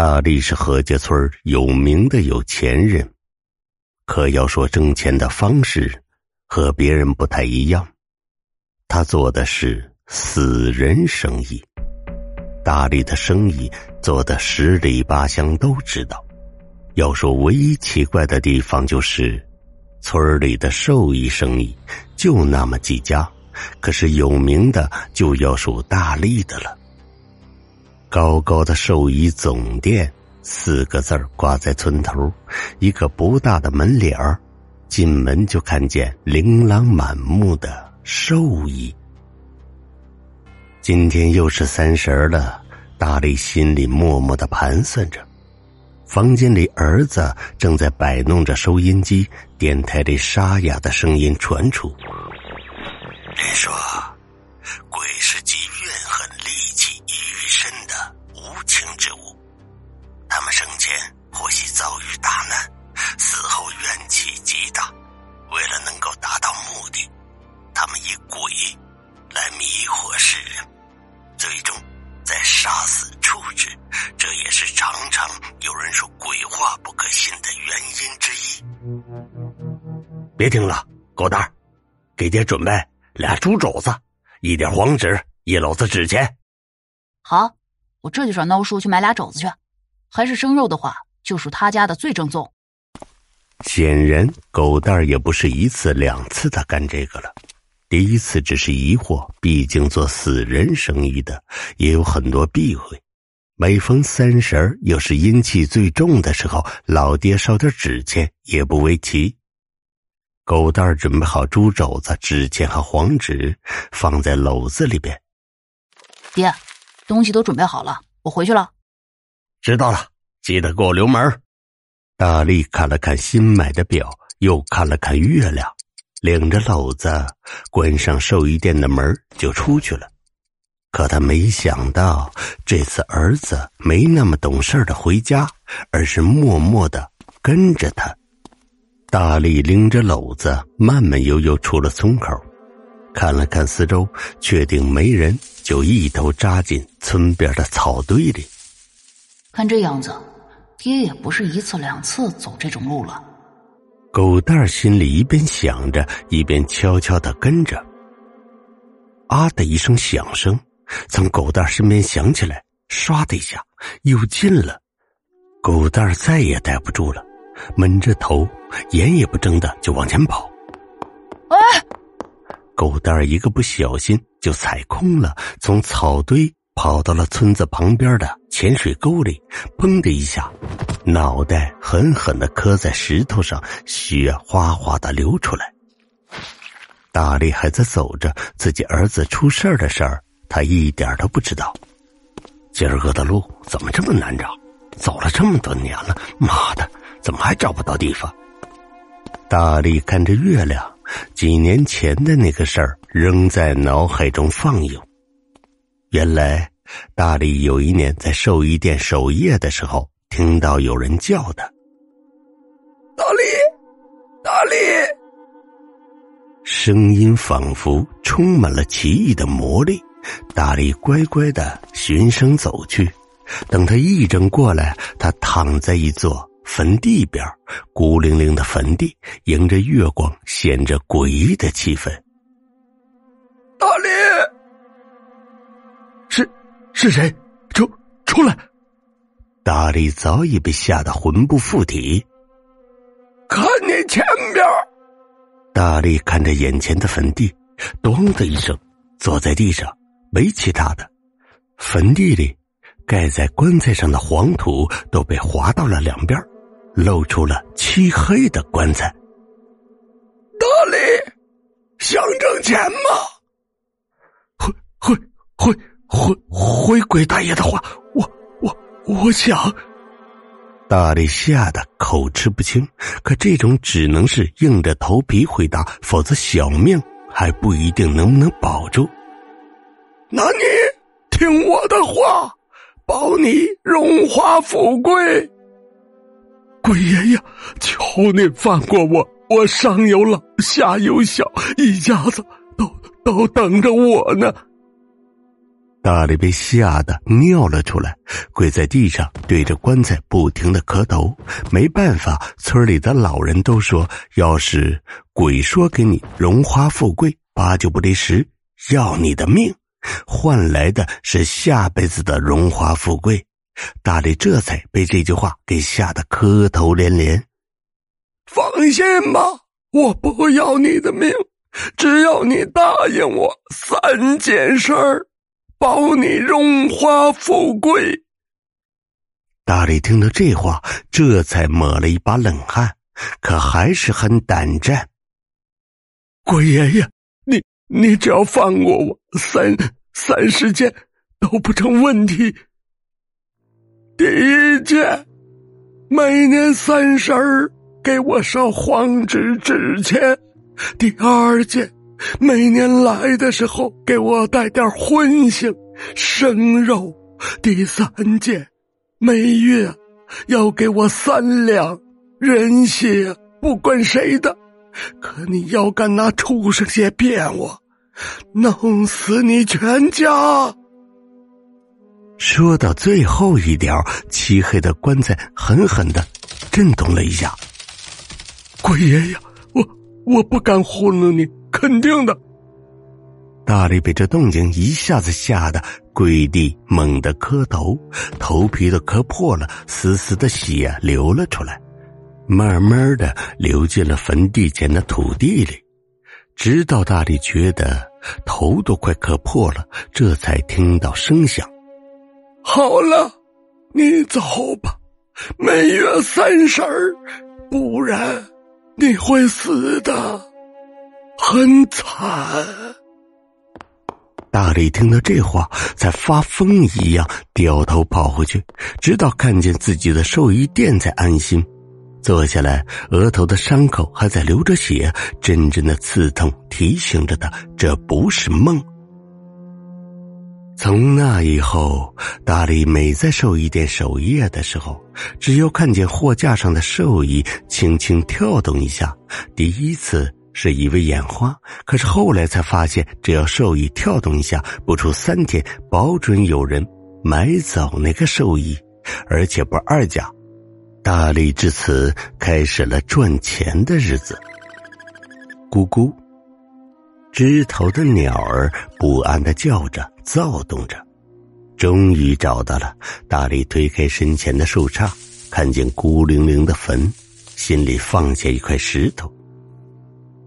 大力是何家村有名的有钱人，可要说挣钱的方式，和别人不太一样。他做的是死人生意。大力的生意做的十里八乡都知道。要说唯一奇怪的地方，就是村里的兽医生意就那么几家，可是有名的就要数大力的了。高高的兽医总店四个字挂在村头，一个不大的门脸儿，进门就看见琳琅满目的兽医。今天又是三十了，大力心里默默的盘算着。房间里，儿子正在摆弄着收音机，电台里沙哑的声音传出：“你说，鬼来迷惑世人，最终再杀死处置。这也是常常。”有人说鬼话不可信的原因之一。别听了，狗蛋儿，给爹准备俩猪肘子，一点黄纸，一篓子纸钱。好，我这就找孬叔去买俩肘子去。还是生肉的话，就属他家的最正宗。显然，狗蛋儿也不是一次两次的干这个了。第一次只是疑惑，毕竟做死人生意的也有很多避讳。每逢三十儿，又是阴气最重的时候，老爹烧点纸钱也不为奇。狗蛋儿准备好猪肘子、纸钱和黄纸，放在篓子里边。爹，东西都准备好了，我回去了。知道了，记得给我留门。大力看了看新买的表，又看了看月亮，领着篓子关上寿衣店的门，就出去了。可他没想到，这次儿子没那么懂事的回家，而是默默的跟着他。大力拎着篓子，慢慢悠悠出了村口，看了看四周，确定没人，就一头扎进村边的草堆里。看这样子，爹也不是一次两次走这种路了。狗蛋儿心里一边想着，一边悄悄的跟着。啊的一声响声。从狗蛋身边响起来，唰的一下又近了。狗蛋再也待不住了，闷着头，眼也不睁的就往前跑。啊！狗蛋一个不小心就踩空了，从草堆跑到了村子旁边的浅水沟里，砰的一下，脑袋狠狠的磕在石头上，血哗哗的流出来。大力还在走着自己儿子出事的事儿。他一点都不知道，今儿个的路怎么这么难找？走了这么多年了，妈的，怎么还找不到地方？大力看着月亮，几年前的那个事儿仍在脑海中放映。原来，大力有一年在寿衣店守夜的时候，听到有人叫他：“大力，大力！”声音仿佛充满了奇异的魔力。大力乖乖的循声走去，等他一整过来，他躺在一座坟地边，孤零零的坟地，迎着月光，显着诡异的气氛。大力，是是谁？出出来！大力早已被吓得魂不附体。看你前边！大力看着眼前的坟地，咚的一声，坐在地上。没其他的，坟地里盖在棺材上的黄土都被划到了两边，露出了漆黑的棺材。大力，想挣钱吗？回回回回回鬼大爷的话，我我我想。大力吓得口齿不清，可这种只能是硬着头皮回答，否则小命还不一定能不能保住。那你听我的话，保你荣华富贵。鬼爷爷，求你放过我！我上有老，下有小，一家子都都等着我呢。大力被吓得尿了出来，跪在地上对着棺材不停的磕头。没办法，村里的老人都说，要是鬼说给你荣华富贵，八九不离十，要你的命，换来的是下辈子的荣华富贵。大力这才被这句话给吓得磕头连连。放心吧，我不要你的命，只要你答应我三件事儿。保你荣华富贵。大力听到这话，这才抹了一把冷汗，可还是很胆战。鬼爷爷，你你只要放过我，三三十件都不成问题。第一件，每年三十儿给我烧黄纸纸钱；第二件。每年来的时候，给我带点荤腥、生肉。第三件，每月要给我三两人血，不管谁的。可你要敢拿畜生血骗我，弄死你全家！说到最后一条，漆黑的棺材狠狠的震动了一下。鬼爷爷，我我不敢糊弄你。肯定的。大力被这动静一下子吓得跪地，猛地磕头，头皮都磕破了，丝丝的血流了出来，慢慢的流进了坟地前的土地里。直到大力觉得头都快磕破了，这才听到声响。好了，你走吧，每月三十儿，不然你会死的。很惨。大力听到这话，才发疯一样掉头跑回去，直到看见自己的寿衣店才安心。坐下来，额头的伤口还在流着血，阵阵的刺痛提醒着他这不是梦。从那以后，大力每在寿衣店守夜的时候，只要看见货架上的寿衣轻轻跳动一下，第一次。是以为眼花，可是后来才发现，只要兽医跳动一下，不出三天，保准有人买走那个兽医，而且不二价。大力至此开始了赚钱的日子。咕咕，枝头的鸟儿不安的叫着，躁动着。终于找到了。大力推开身前的树杈，看见孤零零的坟，心里放下一块石头。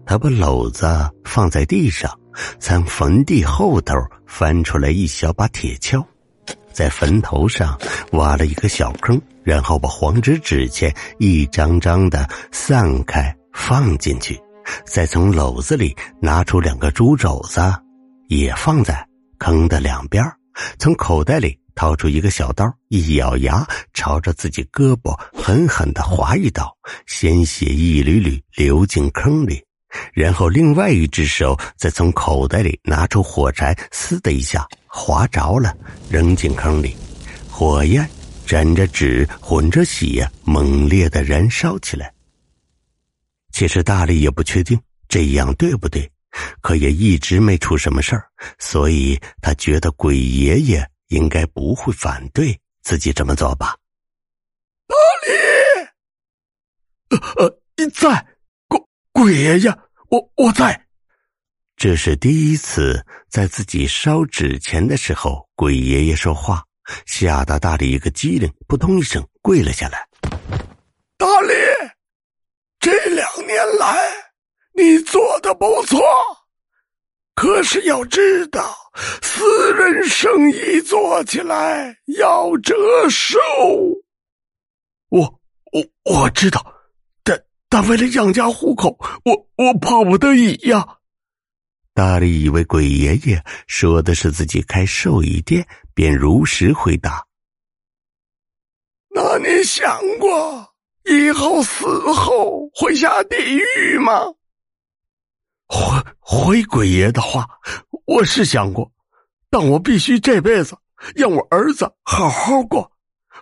他把篓子放在地上，从坟地后头翻出来一小把铁锹，在坟头上挖了一个小坑，然后把黄纸纸钱一张张的散开放进去，再从篓子里拿出两个猪肘子，也放在坑的两边，从口袋里掏出一个小刀，一咬牙，朝着自己胳膊狠狠的划一刀，鲜血一缕缕流进坑里。然后，另外一只手再从口袋里拿出火柴，嘶的一下划着了，扔进坑里。火焰沾着纸，混着血，猛烈的燃烧起来。其实大力也不确定这样对不对，可也一直没出什么事儿，所以他觉得鬼爷爷应该不会反对自己这么做吧。大力，呃呃，你在。鬼爷爷，我我在。这是第一次在自己烧纸钱的时候，鬼爷爷说话，吓得大力一个机灵，扑通一声跪了下来。大力，这两年来你做的不错，可是要知道，私人生意做起来要折寿。我我我知道。但为了养家糊口，我我迫不得已呀。大力以为鬼爷爷说的是自己开寿衣店，便如实回答：“那你想过以后死后会下地狱吗？”回回鬼爷的话，我是想过，但我必须这辈子让我儿子好好过。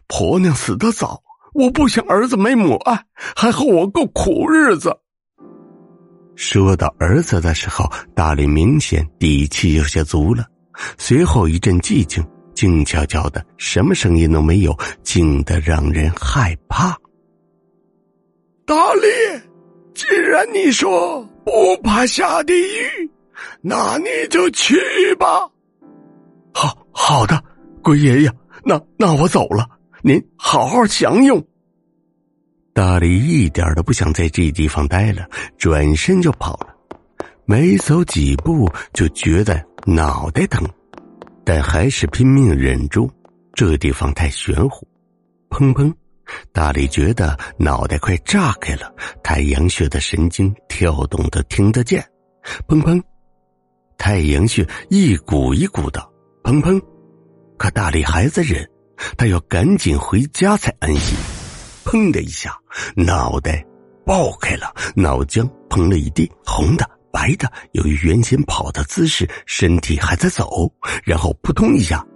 婆娘死的早。我不想儿子没母爱，还和我过苦日子。说到儿子的时候，大力明显底气有些足了。随后一阵寂静，静悄悄的，什么声音都没有，静的让人害怕。大力，既然你说不怕下地狱，那你就去吧。好好的，龟爷爷，那那我走了，您好好享用。大力一点都不想在这地方待了，转身就跑了。没走几步就觉得脑袋疼，但还是拼命忍住。这地方太玄乎。砰砰，大力觉得脑袋快炸开了，太阳穴的神经跳动的听得见。砰砰，太阳穴一股一股的。砰砰，可大力还在忍，他要赶紧回家才安心。砰的一下，脑袋爆开了，脑浆喷了一地，红的。白的，由于原先跑的姿势，身体还在走，然后扑通一下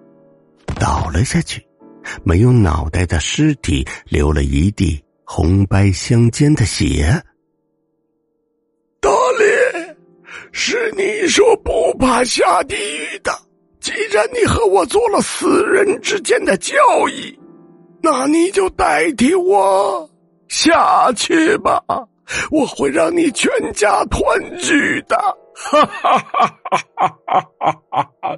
倒了下去。没有脑袋的尸体流了一地红白相间的血。大力，是你说不怕下地狱的。既然你和我做了死人之间的交易，那你就代替我下去吧。我会让你全家团聚的！哈哈哈哈哈哈！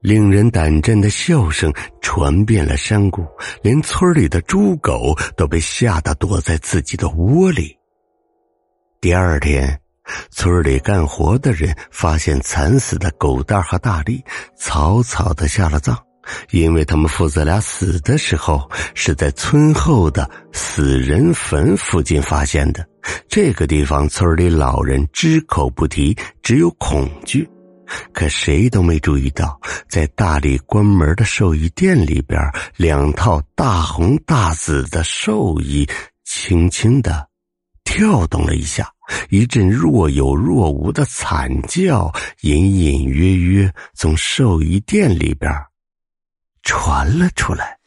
令人胆战的笑声传遍了山谷，连村里的猪狗都被吓得躲在自己的窝里。第二天，村里干活的人发现惨死的狗蛋和大力，草草的下了葬。因为他们父子俩死的时候是在村后的死人坟附近发现的，这个地方村里老人只口不提，只有恐惧。可谁都没注意到，在大力关门的寿衣店里边，两套大红大紫的寿衣轻轻的跳动了一下，一阵若有若无的惨叫隐隐约约从寿衣店里边。传了出来。